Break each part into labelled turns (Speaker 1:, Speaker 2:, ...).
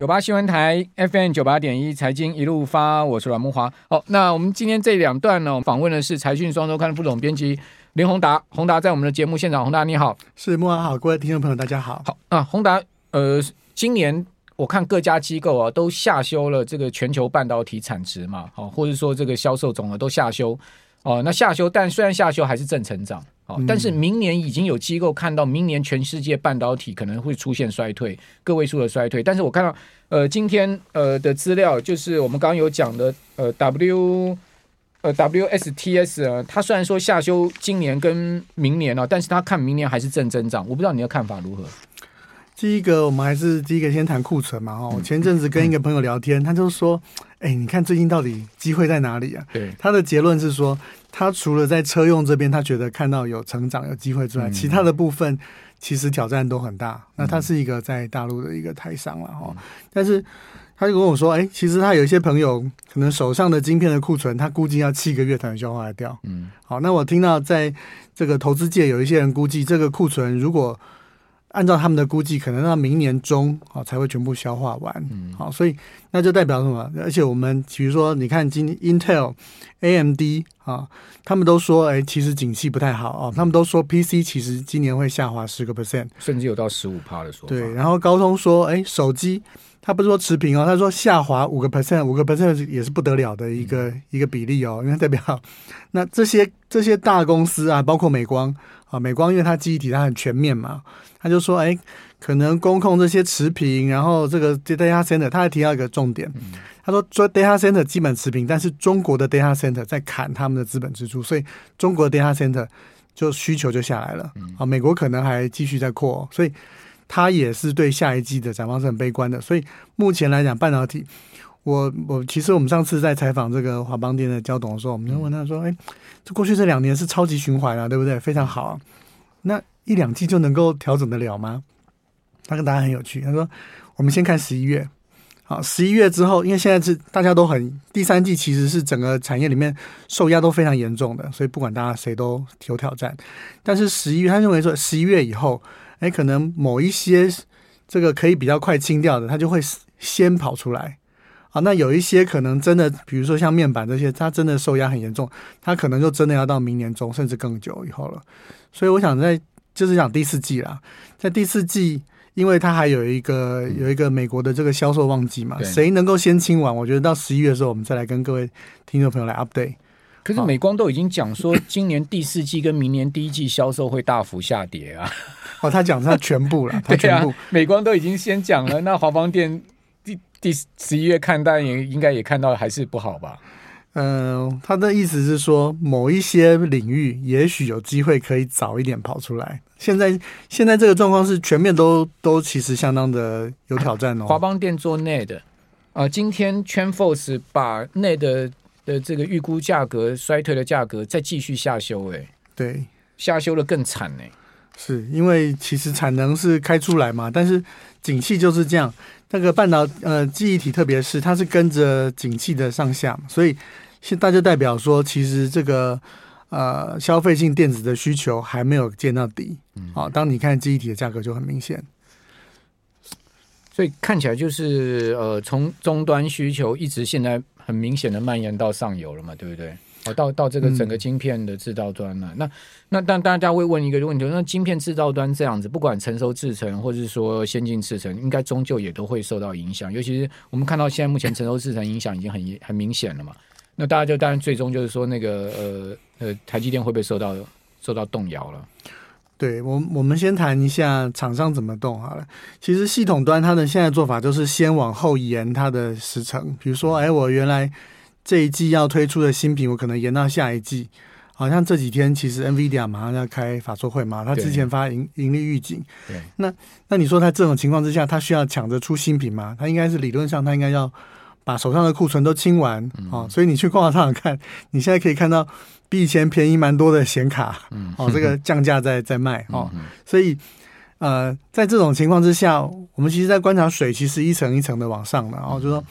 Speaker 1: 九八新闻台 FM 九八点一财经一路发，我是阮慕驊。好，那我们今天这两段呢，访问的是财讯双周刊副总编辑林宏达。宏达在我们的节目现场，宏达你好，
Speaker 2: 是慕驊好，各位听众朋友大家好。
Speaker 1: 好啊，宏达，呃，今年我看各家机构啊都下修了这个全球半导体产值嘛，好，或者说这个销售总额都下修哦。那下修，但虽然下修还是正成长哦。但是明年已经有机构看到，明年全世界半导体可能会出现衰退，个位数的衰退。但是我看到，呃，今天呃的资料，就是我们刚刚有讲的，呃，W 呃 WSTS 啊，它虽然说下修今年跟明年啊，但是它看明年还是正增长。我不知道你的看法如何？
Speaker 2: 第一个，我们还是第一个先谈库存嘛。哦，前阵子跟一个朋友聊天，他就说，哎，你看最近到底机会在哪里啊？
Speaker 1: 对，
Speaker 2: 他的结论是说。他除了在车用这边，他觉得看到有成长、有机会之外，其他的部分其实挑战都很大。那他是一个在大陆的一个台商了哈，但是他就跟我说：“哎，其实他有一些朋友可能手上的晶片的库存，他估计要七个月才能消化掉。”嗯，好，那我听到在这个投资界有一些人估计，这个库存如果按照他们的估计，可能到明年中啊才会全部消化完。嗯，好，所以那就代表什么？而且我们比如说，你看今 Intel、AMD 啊，他们都说，哎，其实景气不太好啊。他们都说 PC 其实今年会下滑十个 percent，
Speaker 1: 甚至有到十五趴的说法。
Speaker 2: 对，然后高通说，哎，手机他不是说持平哦，他说下滑五个 percent，五个 percent 也是不得了的一个、嗯、一个比例哦，因为代表那这些这些大公司啊，包括美光。啊，美光因为它记忆体它很全面嘛，他就说，哎，可能工控这些持平，然后这个 data center，他还提到一个重点，他说说 data center 基本持平，但是中国的 data center 在砍他们的资本支出，所以中国的 data center 就需求就下来了。啊，美国可能还继续在扩，所以他也是对下一季的展望是很悲观的。所以目前来讲，半导体。我我其实我们上次在采访这个华邦电的焦董的时候，我们就问他说：“哎，这过去这两年是超级循环啊，对不对？非常好啊，那一两季就能够调整得了吗？”他跟大家很有趣，他说：“我们先看十一月，好，十一月之后，因为现在是大家都很第三季，其实是整个产业里面受压都非常严重的，所以不管大家谁都有挑战。但是十一月，他认为说十一月以后，哎，可能某一些这个可以比较快清掉的，它就会先跑出来。”好，那有一些可能真的，比如说像面板这些，它真的受压很严重，它可能就真的要到明年中甚至更久以后了。所以我想在就是讲第四季啦，在第四季，因为它还有一个有一个美国的这个销售旺季嘛，谁能够先清完？我觉得到十一月的时候，我们再来跟各位听众朋友来 update。
Speaker 1: 可是美光都已经讲说，今年第四季跟明年第一季销售会大幅下跌啊。
Speaker 2: 哦，他讲他全部了，他全部，
Speaker 1: 美光都已经先讲了，那华邦电。第第十一月看，但也应该也看到还是不好吧？
Speaker 2: 嗯、呃，他的意思是说，某一些领域也许有机会可以早一点跑出来。现在现在这个状况是全面都都其实相当的有挑战哦。
Speaker 1: 华邦电做 NAND 啊、呃，今天 TrendForce 把 NAND 的，的这个预估价格衰退的价格再继续下修，哎，
Speaker 2: 对，
Speaker 1: 下修的更惨呢。
Speaker 2: 是因为其实产能是开出来嘛，但是景气就是这样。那个半导呃记忆体，特别是它是跟着景气的上下，所以现在就代表说，其实这个呃消费性电子的需求还没有见到底。好，当你看记忆体的价格就很明显，
Speaker 1: 所以看起来就是呃从终端需求一直现在很明显的蔓延到上游了嘛，对不对？哦，到到这个整个晶片的制造端了，嗯，那那但大家会问一个问题，那晶片制造端这样子，不管成熟制程或者是说先进制程，应该终究也都会受到影响。尤其是我们看到现在目前成熟制程影响已经很很明显了嘛，那大家就当然最终就是说那个呃呃台积电会不会受到受到动摇了？
Speaker 2: 对我我们先谈一下厂商怎么动好了。其实系统端它的现在做法就是先往后延它的时程，比如说哎我原来。这一季要推出的新品，我可能延到下一季。好像这几天其实 NVIDIA 马上要开法说会嘛，他之前发盈盈利预警。对，那那你说他这种情况之下，他需要抢着出新品吗？他应该是理论上他应该要把手上的库存都清完哦。所以你去逛逛商场看，你现在可以看到比以前便宜蛮多的显卡，嗯，哦，这个降价在在卖哦。所以呃，在这种情况之下，我们其实在观察水，其实一层一层的往上的，然后就说。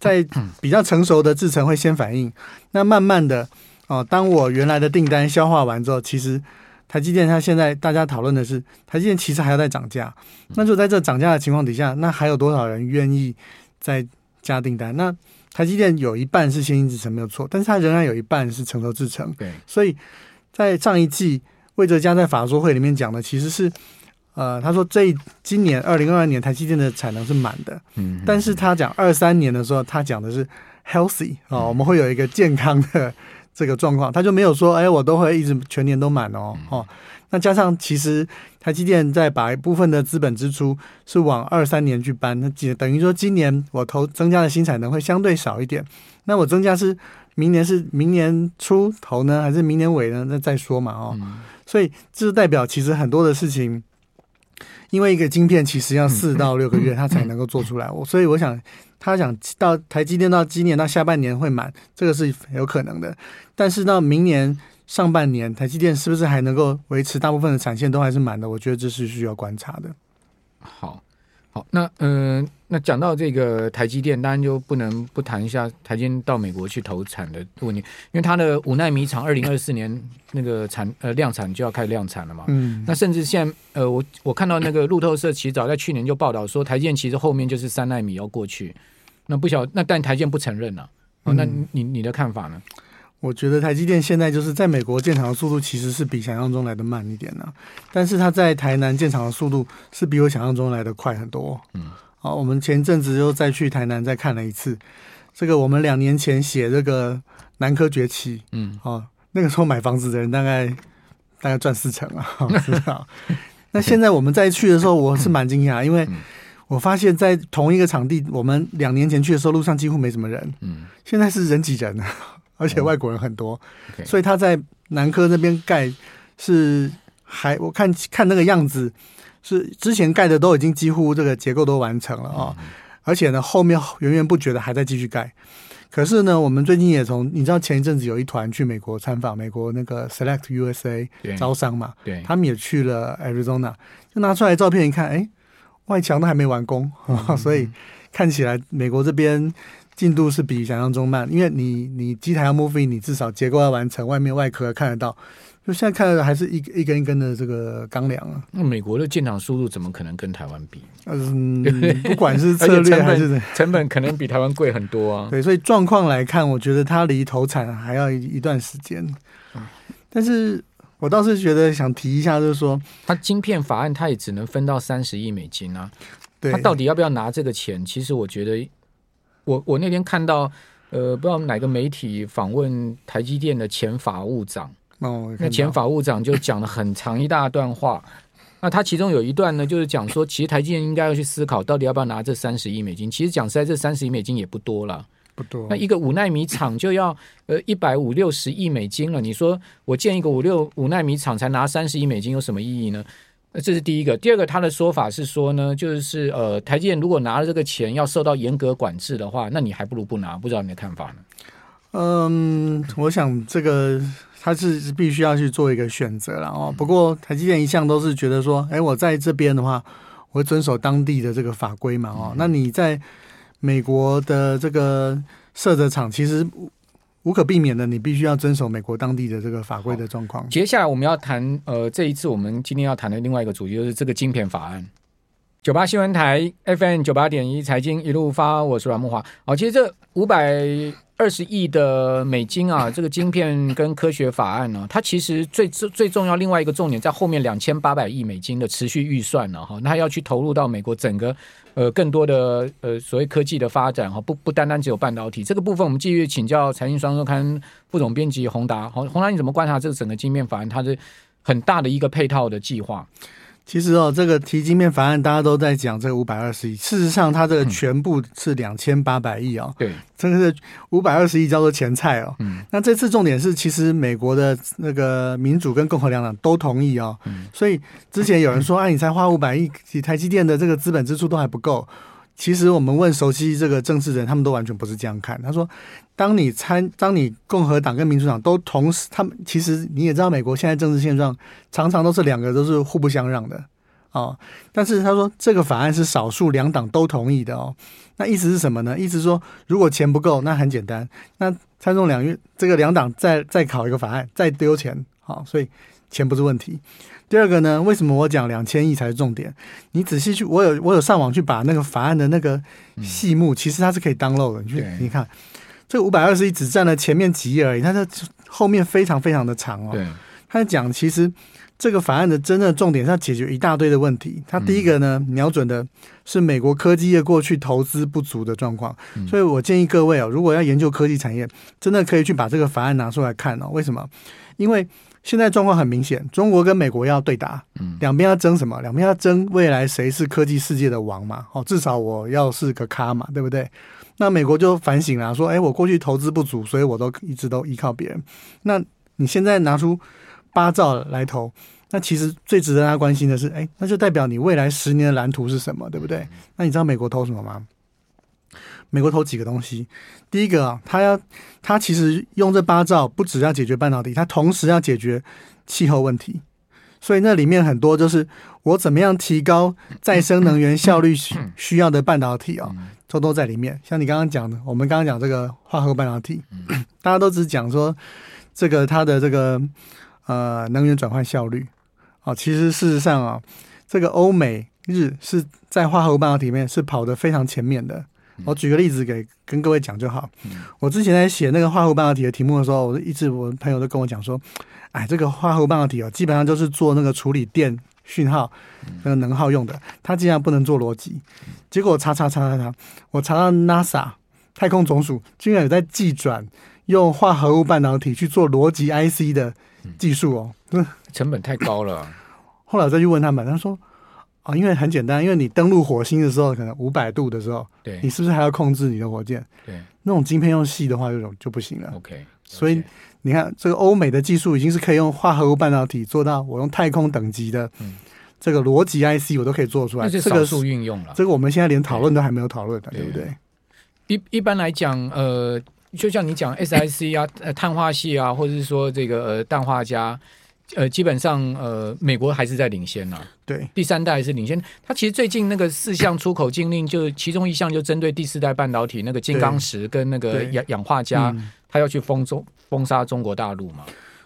Speaker 2: 在比较成熟的制程会先反应，那慢慢的哦，当我原来的订单消化完之后，其实台积电它现在大家讨论的是台积电其实还要再涨价，那就在这涨价的情况底下，那还有多少人愿意再加订单？那台积电有一半是先进制程没有错，但是它仍然有一半是成熟制程。
Speaker 1: 对，
Speaker 2: 所以在上一季魏哲家在法说会里面讲的其实是。呃，他说这今年二零二二年台积电的产能是满的，嗯，但是他讲二三年的时候，他讲的是 healthy 啊、哦，我们会有一个健康的这个状况，他就没有说，哎，我都会一直全年都满哦，哦，那加上其实台积电在把一部分的资本支出是往二三年去搬，那等于说今年我投增加的新产能会相对少一点，那我增加是明年是明年初投呢，还是明年尾呢？那再说嘛，哦，所以这是代表其实很多的事情。因为一个晶片其实要四到六个月，它才能够做出来。我所以我想，他想到台积电到今年到下半年会满，这个是有可能的。但是到明年上半年，台积电是不是还能够维持大部分的产线都还是满的？我觉得这是需要观察的。
Speaker 1: 好。好，那嗯、呃，那讲到这个台积电，当然就不能不谈一下台积电到美国去投产的问题，因为它的五纳米厂二零二四年那个产呃量产就要开始量产了嘛。嗯。那甚至现在呃，我我看到那个路透社其实早在去年就报道说，台积电其实后面就是三纳米要过去。那不晓那但台积电不承认了、啊。哦，那你你的看法呢？
Speaker 2: 我觉得台积电现在就是在美国建厂的速度其实是比想象中来的慢一点呢、啊，但是它在台南建厂的速度是比我想象中来的快很多。嗯，好，我们前阵子又再去台南再看了一次，这个我们两年前写这个南科崛起，嗯，哦，那个时候买房子的人大概大概赚四成啊，知道？那现在我们再去的时候，我是蛮惊讶，因为我发现在同一个场地，我们两年前去的时候路上几乎没什么人，嗯，现在是人挤人啊。而且外国人很多，所以他在南科那边盖是还我看看那个样子是之前盖的都已经几乎这个结构都完成了啊，而且呢后面源源不绝的还在继续盖。可是呢，我们最近也从你知道前一阵子有一团去美国参访美国那个 Select USA 招商嘛，对，他们也去了 Arizona，就拿出来照片一看，哎，外墙都还没完工，所以看起来美国这边。进度是比想象中慢，因为你你机台要 move in，你至少结构要完成，外面外壳看得到。就现在看的还是一一根一根的这个钢梁啊。那
Speaker 1: 美国的建厂速度怎么可能跟台湾比？
Speaker 2: 嗯，不管是策略还是
Speaker 1: 成本，成本可能比台湾贵很多啊。
Speaker 2: 对，所以状况来看，我觉得它离投产还要一一段时间。但是我倒是觉得想提一下，就是说，
Speaker 1: 它晶片法案它也只能分到三十亿美金啊。
Speaker 2: 对，
Speaker 1: 它到底要不要拿这个钱？其实我觉得。我我那天看到，呃，不知道哪个媒体访问台积电的前法务长，哦，那前法务长就讲了很长一大段话。那他其中有一段呢，就是讲说，其实台积电应该要去思考，到底要不要拿这三十亿美金。其实讲实在，这三十亿美金也不多了，
Speaker 2: 不多。
Speaker 1: 那一个五纳米厂就要呃一百五六十亿美金了。你说我建一个五六五纳米厂才拿三十亿美金，有什么意义呢？那这是第一个，第二个，他的说法是说呢，就是呃，台积电如果拿了这个钱要受到严格管制的话，那你还不如不拿，不知道你的看法呢？
Speaker 2: 嗯，我想这个他是必须要去做一个选择了哦。不过台积电一向都是觉得说，哎，我在这边的话，我会遵守当地的这个法规嘛哦。那你在美国的这个设的厂，其实。无可避免的，你必须要遵守美国当地的这个法规的状况。
Speaker 1: 接下来我们要谈，呃，这一次我们今天要谈的另外一个主题就是这个晶片法案。九八新闻台 FM 九八点一财经一路发，我是阮慕华。好，其实这五百二十亿的美金啊，这个晶片跟科学法案呢，它其实最最重要另外一个重点在后面两千八百亿美金的持续预算呢，哈，那要去投入到美国整个。呃，更多的呃所谓科技的发展哈，不不单单只有半导体这个部分，我们继续请教财经双周刊副总编辑宏达。宏宏达，你怎么观察这个整个晶面法案？它是很大的一个配套的计划。
Speaker 2: 其实哦，这个提金面法案，大家都在讲这个五百二十亿。事实上，它这个全部是两千八百亿哦。对，这个是五百二十亿叫做前菜哦。嗯。那这次重点是，其实美国的那个民主跟共和两党都同意哦。嗯。所以之前有人说，哎、啊，你才花五百亿，台积电的这个资本支出都还不够。其实我们问熟悉这个政治人，他们都完全不是这样看。他说，当你参，当你共和党跟民主党都同时，他们其实你也知道，美国现在政治现状常常都是两个都是互不相让的哦。但是他说，这个法案是少数两党都同意的哦。那意思是什么呢？意思说，如果钱不够，那很简单，那参众两院这个两党再再考一个法案，再丢钱，好、哦，所以钱不是问题。第二个呢，为什么我讲两千亿才是重点？你仔细去，我有我有上网去把那个法案的那个细目，嗯、其实它是可以 download 的。你去你看，这五百二十亿只占了前面几页而已，它的后面非常非常的长哦。他讲其实这个法案的真正的重点是要解决一大堆的问题。它第一个呢，瞄准的是美国科技业过去投资不足的状况，所以我建议各位哦，如果要研究科技产业，真的可以去把这个法案拿出来看哦。为什么？因为现在状况很明显，中国跟美国要对打，两边要争什么？两边要争未来谁是科技世界的王嘛？哦，至少我要是个咖嘛，对不对？那美国就反省了，说：哎，我过去投资不足，所以我都一直都依靠别人。那你现在拿出八兆来投，那其实最值得大家关心的是，哎，那就代表你未来十年的蓝图是什么，对不对？那你知道美国投什么吗？美国投几个东西，第一个啊，他要他其实用这八兆，不只要解决半导体，他同时要解决气候问题，所以那里面很多就是我怎么样提高再生能源效率需要的半导体啊，都都在里面。像你刚刚讲的，我们刚刚讲这个化合物半导体，大家都只讲说这个它的这个呃能源转换效率。啊，其实事实上啊，这个欧美日是在化合物半导体里面是跑得非常前面的。我举个例子给跟各位讲就好。我之前在写那个化合物半导体的题目的时候，我一直我朋友都跟我讲说，哎，这个化合物半导体哦，基本上就是做那个处理电讯号那个能耗用的，它竟然不能做逻辑。结果我查查查查查，我查到 NASA 太空总署居然有在寄转用化合物半导体去做逻辑 IC 的技术哦，
Speaker 1: 成本太高了。
Speaker 2: 后来我再去问他们，他说。啊，因为很简单，因为你登陆火星的时候，可能五百度的时候，
Speaker 1: 对，
Speaker 2: 你是不是还要控制你的火箭？
Speaker 1: 对，
Speaker 2: 那种晶片用细的话，就就不行了。
Speaker 1: OK.
Speaker 2: 所以你看，这个欧美的技术已经是可以用化合物半导体做到我用太空等级的这个逻辑 IC，我都可以做出来。
Speaker 1: 这个少数运用了，
Speaker 2: 这个我们现在连讨论都还没有讨论的，对，对不对？
Speaker 1: 一一般来讲，呃，就像你讲 SiC 啊，呃，碳化系啊，或者是说这个呃氮化镓。呃，基本上呃，美国还是在领先呐、啊。
Speaker 2: 对，
Speaker 1: 第三代还是领先。它其实最近那个四项出口禁令，就其中一项就针对第四代半导体那个金刚石跟那个氧氧化镓，它、嗯、要去封中封杀中国大陆嘛。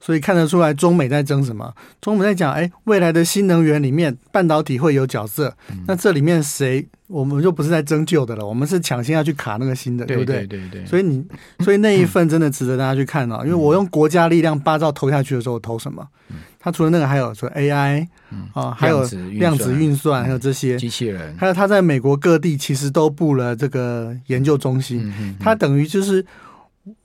Speaker 2: 所以看得出来，中美在争什么？中美在讲，哎，未来的新能源里面，半导体会有角色。嗯、那这里面谁？我们就不是在争旧的了，我们是抢先要去卡那个新的，对不对？
Speaker 1: 对对对。
Speaker 2: 所以你，所以那一份真的值得大家去看哦。嗯、因为我用国家力量八兆投下去的时候，我投什么？它除了那个，还有说 AI 啊，还有量子运算，还有这些
Speaker 1: 机器人，
Speaker 2: 还有它在美国各地其实都布了这个研究中心。它等于就是。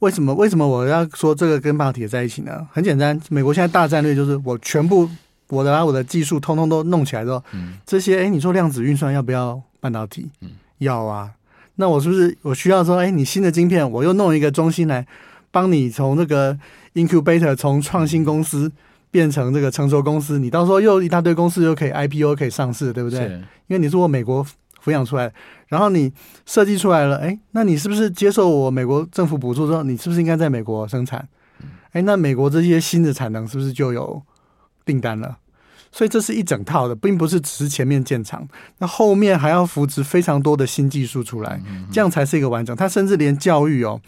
Speaker 2: 为什么？为什么我要说这个跟半导体在一起呢？很简单，美国现在大战略就是我全部我的把我的技术通通都弄起来之后，嗯、这些哎，你说量子运算要不要半导体？嗯、要啊。那我是不是我需要说，哎，你新的晶片，我又弄一个中心来帮你从那个 incubator 从创新公司变成这个成熟公司，你到时候又一大堆公司又可以 IPO 可以上市，对不对？因为你是我美国。抚养出来，然后你设计出来了，哎，那你是不是接受我美国政府补助之后，你是不是应该在美国生产？哎，那美国这些新的产能是不是就有订单了？所以这是一整套的，并不是只是前面建厂，那后面还要扶持非常多的新技术出来，这样才是一个完整。它甚至连教育哦，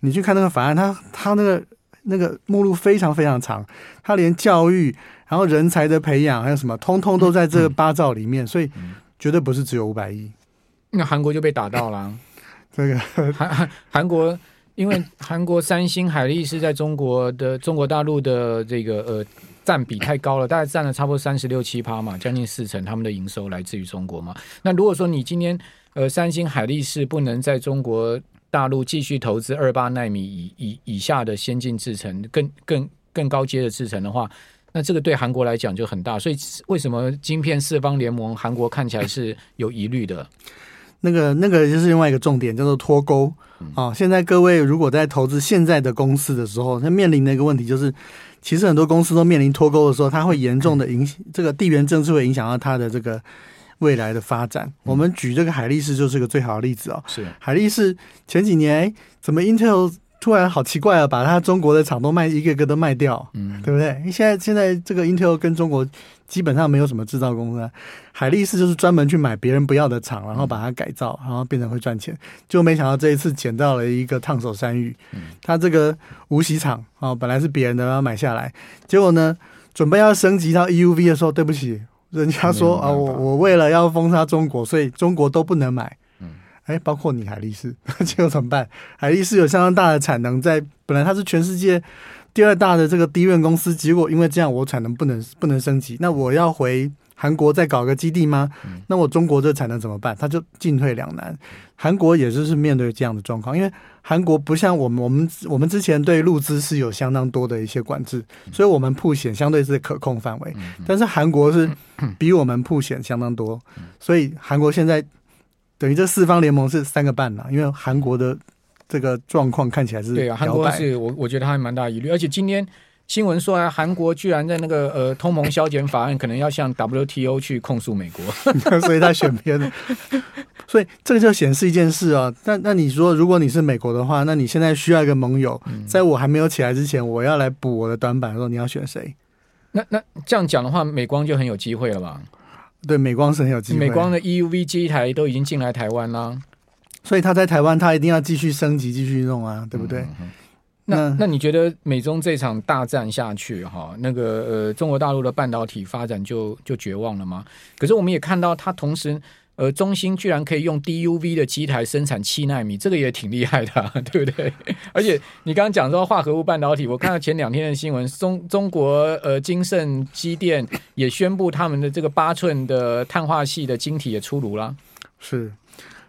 Speaker 2: 你去看那个法案，它它那个那个目录非常非常长，它连教育，然后人才的培养，还有什么，通通都在这个八兆里面，所以。绝对不是只有五百亿，
Speaker 1: 那韩国就被打到了。
Speaker 2: 这个
Speaker 1: 韩韩韩国，因为韩国三星、海力士在中国的中国大陆的这个呃占比太高了，大概占了差不多三十六七趴嘛，将近四成，他们的营收来自于中国嘛。那如果说你今天呃三星、海力士不能在中国大陆继续投资二八纳米以以以下的先进制程，更更更高阶的制程的话。那这个对韩国来讲就很大，所以为什么晶片四方联盟韩国看起来是有疑虑的？
Speaker 2: 那个那个就是另外一个重点，叫做脱钩啊。现在各位如果在投资现在的公司的时候，它面临的一个问题就是，其实很多公司都面临脱钩的时候，它会严重的影响这个地缘政治，会影响到它的这个未来的发展。我们举这个海力士就是个最好的例子哦。
Speaker 1: 是
Speaker 2: 海力士前几年怎么 Intel？突然好奇怪啊，把他中国的厂都卖一个个都卖掉，嗯，对不对？现在现在这个 Intel 跟中国基本上没有什么制造公司啊，海力士就是专门去买别人不要的厂，然后把它改造，然后变成会赚钱。就没想到这一次捡到了一个烫手山芋，他这个无锡厂啊，本来是别人的，然后买下来，结果呢，准备要升级到 EUV 的时候，对不起，人家说啊，我我为了要封杀中国，所以中国都不能买。嗯，哎，包括你海力士，结果怎么办？海力士有相当大的产能在，本来它是全世界第二大的这个 DRAM 公司，结果因为这样，我产能不能不能升级，那我要回。韩国再搞个基地吗？那我中国这产能怎么办？他就进退两难。韩国也就是面对这样的状况，因为韩国不像我们，我们我们之前对入资是有相当多的一些管制，所以我们铺险相对是可控范围。但是韩国是比我们铺险相当多，所以韩国现在等于这四方联盟是三个半了，因为韩国的这个状况看起来是
Speaker 1: 对啊，韩国是我我觉得还蛮大疑虑，而且今天。新闻说啊，韩国居然在那个呃通盟削减法案，可能要向 WTO 去控诉美国，
Speaker 2: 所以他选偏了。所以这个就显示一件事啊，那那你说，如果你是美国的话，那你现在需要一个盟友，在我还没有起来之前，我要来补我的短板的时候，你要选谁？
Speaker 1: 那那这样讲的话，美光就很有机会了吧？
Speaker 2: 对，美光是很有机会。
Speaker 1: 美光的 EUV 机台都已经进来台湾啦，
Speaker 2: 所以他在台湾，他一定要继续升级，继续弄啊，对不对？嗯
Speaker 1: 那那你觉得美中这场大战下去，哈，那个呃，中国大陆的半导体发展就就绝望了吗？可是我们也看到，它同时，呃，中芯居然可以用 DUV 的机台生产七纳米，这个也挺厉害的，对不对？而且你刚刚讲说化合物半导体，我看到前两天的新闻，中中国呃，金盛机电也宣布他们的这个八寸的碳化系的晶体也出炉了，
Speaker 2: 是，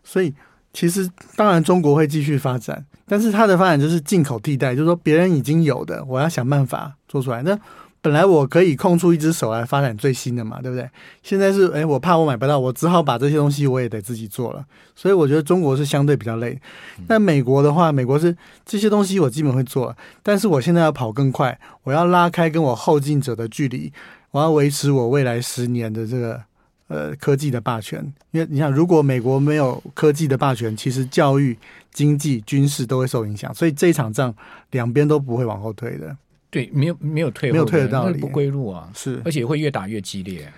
Speaker 2: 所以。其实，当然中国会继续发展，但是它的发展就是进口替代，就是说别人已经有的，我要想办法做出来。那本来我可以空出一只手来发展最新的嘛，对不对？现在是，哎，我怕我买不到，我只好把这些东西我也得自己做了。所以我觉得中国是相对比较累。那美国的话，美国是这些东西我基本会做，但是我现在要跑更快，我要拉开跟我后进者的距离，我要维持我未来十年的这个。呃，科技的霸权，因为你想，如果美国没有科技的霸权，其实教育、经济、军事都会受影响，所以这一场仗两边都不会往后退的。
Speaker 1: 对，没有没有退，
Speaker 2: 没有退的道理，
Speaker 1: 不归路啊，
Speaker 2: 是，
Speaker 1: 而且会越打越激烈。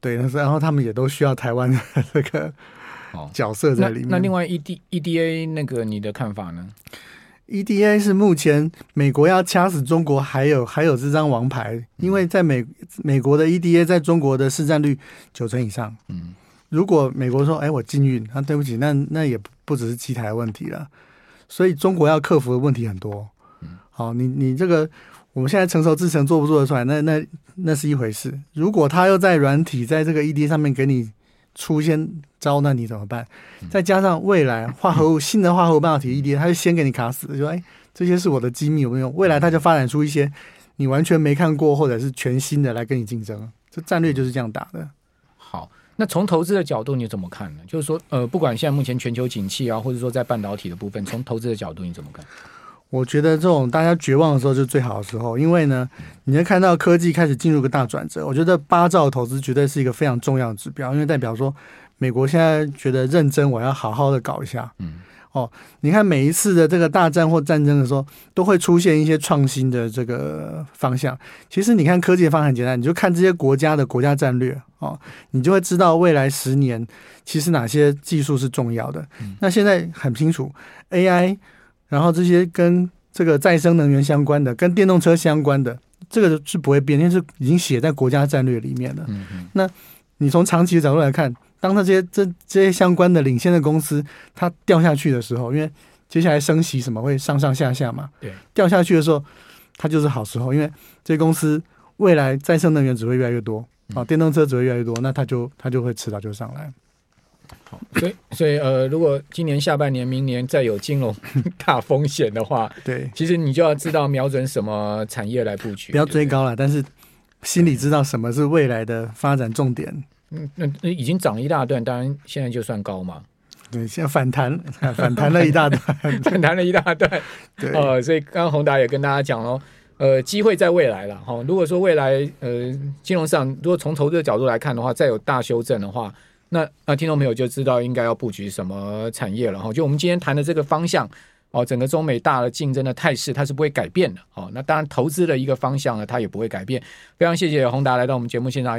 Speaker 2: 对，然后他们也都需要台湾的 这个 角色在里面。
Speaker 1: 那，那另外，E D E D A 那个你的看法呢
Speaker 2: ？EDA 是目前美国要掐死中国，还有还有这张王牌，因为在美美国的 EDA 在中国的市占率九成以上。嗯，如果美国说，哎，我禁运，那对不起，那那也不只是机台的问题了，所以中国要克服的问题很多。嗯好，你你这个我们现在成熟制程做不做得出来？那那那是一回事。如果他又在软体在这个 EDA 上面给你。出现招，那你怎么办？再加上未来化合物新的化合物半导体 EDA，他就先给你卡死，就说：“哎，这些是我的机密，有没有用？”未来他就发展出一些你完全没看过或者是全新的来跟你竞争。这战略就是这样打的。
Speaker 1: 好，那从投资的角度你怎么看呢？就是说，呃，不管现在目前全球景气啊，或者说在半导体的部分，从投资的角度你怎么看？
Speaker 2: 我觉得这种大家绝望的时候就是最好的时候，因为呢，你能看到科技开始进入个大转折。我觉得八兆投资绝对是一个非常重要的指标，因为代表说美国现在觉得认真，我要好好的搞一下。嗯，哦，你看每一次的这个大战或战争的时候，都会出现一些创新的这个方向。其实你看科技的方向很简单，你就看这些国家的国家战略哦，你就会知道未来十年其实哪些技术是重要的。那现在很清楚 AI。然后这些跟这个再生能源相关的，跟电动车相关的，这个是不会变，因为是已经写在国家战略里面的。嗯嗯。那你从长期的角度来看，当它这些这这些相关的领先的公司它掉下去的时候，因为接下来升息什么会上上下下嘛，对，掉下去的时候，它就是好时候，因为这些公司未来再生能源只会越来越多啊，电动车只会越来越多，那它就它就会迟早就上来。
Speaker 1: 好，所以所以呃，如果今年下半年、明年再有金融 大风险的话，
Speaker 2: 对，
Speaker 1: 其实你就要知道瞄准什么产业来布局，
Speaker 2: 不要追高了，但是心里知道什么是未来的发展重点。
Speaker 1: 嗯，那那已经涨了一大段，当然现在就算高嘛。
Speaker 2: 对，现在反弹，反弹了一大段，
Speaker 1: 反弹了一大段。对，呃，所以刚刚宏达也跟大家讲喽，呃，机会在未来了哈。如果说未来呃金融市场如果从投资的角度来看的话，再有大修正的话。那那听众朋友就知道应该要布局什么产业了哈。就我们今天谈的这个方向哦，整个中美大的竞争的态势它是不会改变的哦。那当然投资的一个方向呢，它也不会改变。非常谢谢宏达来到我们节目现场。